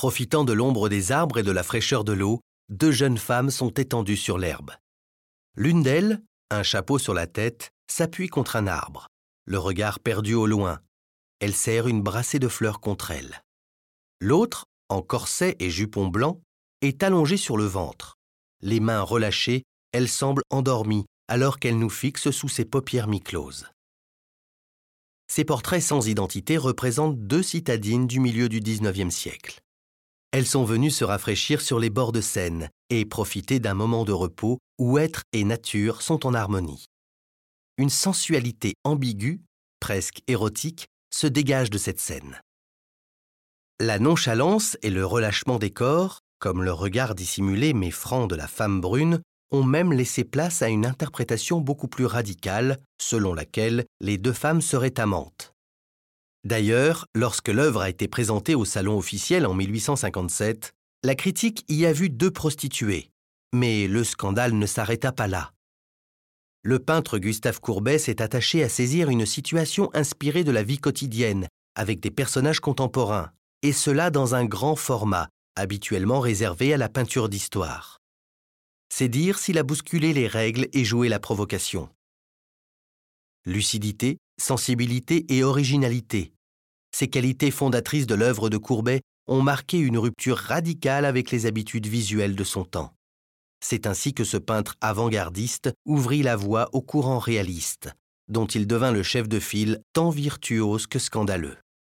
Profitant de l'ombre des arbres et de la fraîcheur de l'eau, deux jeunes femmes sont étendues sur l'herbe. L'une d'elles, un chapeau sur la tête, s'appuie contre un arbre, le regard perdu au loin. Elle serre une brassée de fleurs contre elle. L'autre, en corset et jupon blanc, est allongée sur le ventre. Les mains relâchées, elle semble endormie alors qu'elle nous fixe sous ses paupières mi-closes. Ces portraits sans identité représentent deux citadines du milieu du XIXe siècle. Elles sont venues se rafraîchir sur les bords de Seine et profiter d'un moment de repos où être et nature sont en harmonie. Une sensualité ambiguë, presque érotique, se dégage de cette scène. La nonchalance et le relâchement des corps, comme le regard dissimulé mais franc de la femme brune, ont même laissé place à une interprétation beaucoup plus radicale, selon laquelle les deux femmes seraient amantes. D'ailleurs, lorsque l'œuvre a été présentée au Salon officiel en 1857, la critique y a vu deux prostituées, mais le scandale ne s'arrêta pas là. Le peintre Gustave Courbet s'est attaché à saisir une situation inspirée de la vie quotidienne, avec des personnages contemporains, et cela dans un grand format, habituellement réservé à la peinture d'histoire. C'est dire s'il a bousculé les règles et joué la provocation. Lucidité, sensibilité et originalité. Ces qualités fondatrices de l'œuvre de Courbet ont marqué une rupture radicale avec les habitudes visuelles de son temps. C'est ainsi que ce peintre avant-gardiste ouvrit la voie au courant réaliste, dont il devint le chef de file tant virtuose que scandaleux.